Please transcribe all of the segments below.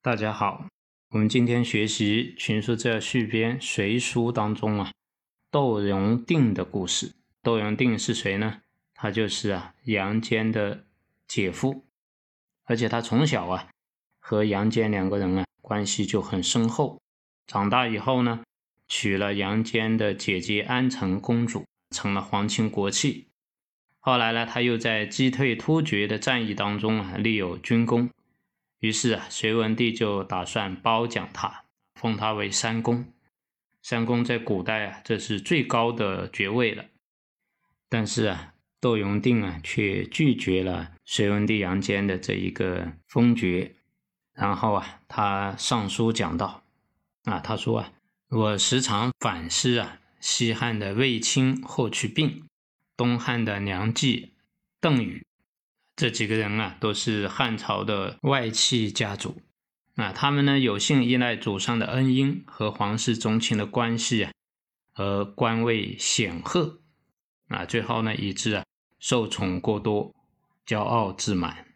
大家好，我们今天学习《群书治要续编·隋书》当中啊，窦融定的故事。窦融定是谁呢？他就是啊杨坚的姐夫，而且他从小啊和杨坚两个人啊关系就很深厚。长大以后呢。娶了杨坚的姐姐安成公主，成了皇亲国戚。后来呢，他又在击退突厥的战役当中啊立有军功，于是啊，隋文帝就打算褒奖他，封他为三公。三公在古代啊，这是最高的爵位了。但是啊，窦融定啊却拒绝了隋文帝杨坚的这一个封爵。然后啊，他上书讲道啊，他说啊。我时常反思啊，西汉的卫青、霍去病，东汉的梁冀、邓禹，这几个人啊，都是汉朝的外戚家族啊。他们呢，有幸依赖祖上的恩荫和皇室宗亲的关系啊，而官位显赫啊，最后呢，以致啊，受宠过多，骄傲自满，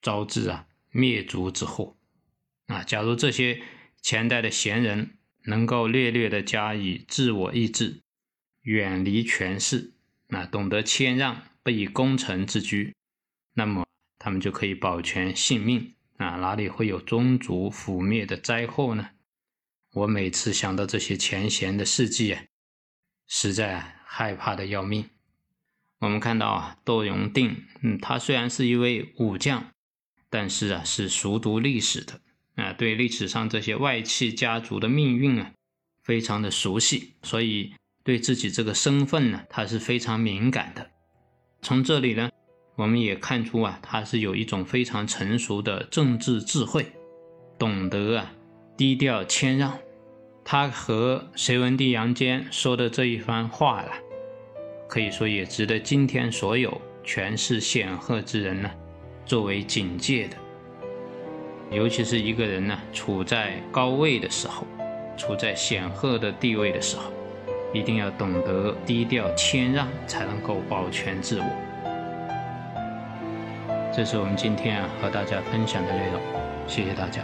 招致啊灭族之祸啊。假如这些前代的贤人，能够略略的加以自我抑制，远离权势，啊，懂得谦让，不以功成自居，那么他们就可以保全性命啊，哪里会有宗族覆灭的灾祸呢？我每次想到这些前贤的事迹啊，实在害怕的要命。我们看到啊，窦融定，嗯，他虽然是一位武将，但是啊，是熟读历史的。啊，对历史上这些外戚家族的命运啊，非常的熟悉，所以对自己这个身份呢，他是非常敏感的。从这里呢，我们也看出啊，他是有一种非常成熟的政治智慧，懂得啊低调谦让。他和隋文帝杨坚说的这一番话啊，可以说也值得今天所有权势显赫之人呢，作为警戒的。尤其是一个人呢，处在高位的时候，处在显赫的地位的时候，一定要懂得低调谦让，才能够保全自我。这是我们今天啊和大家分享的内容，谢谢大家。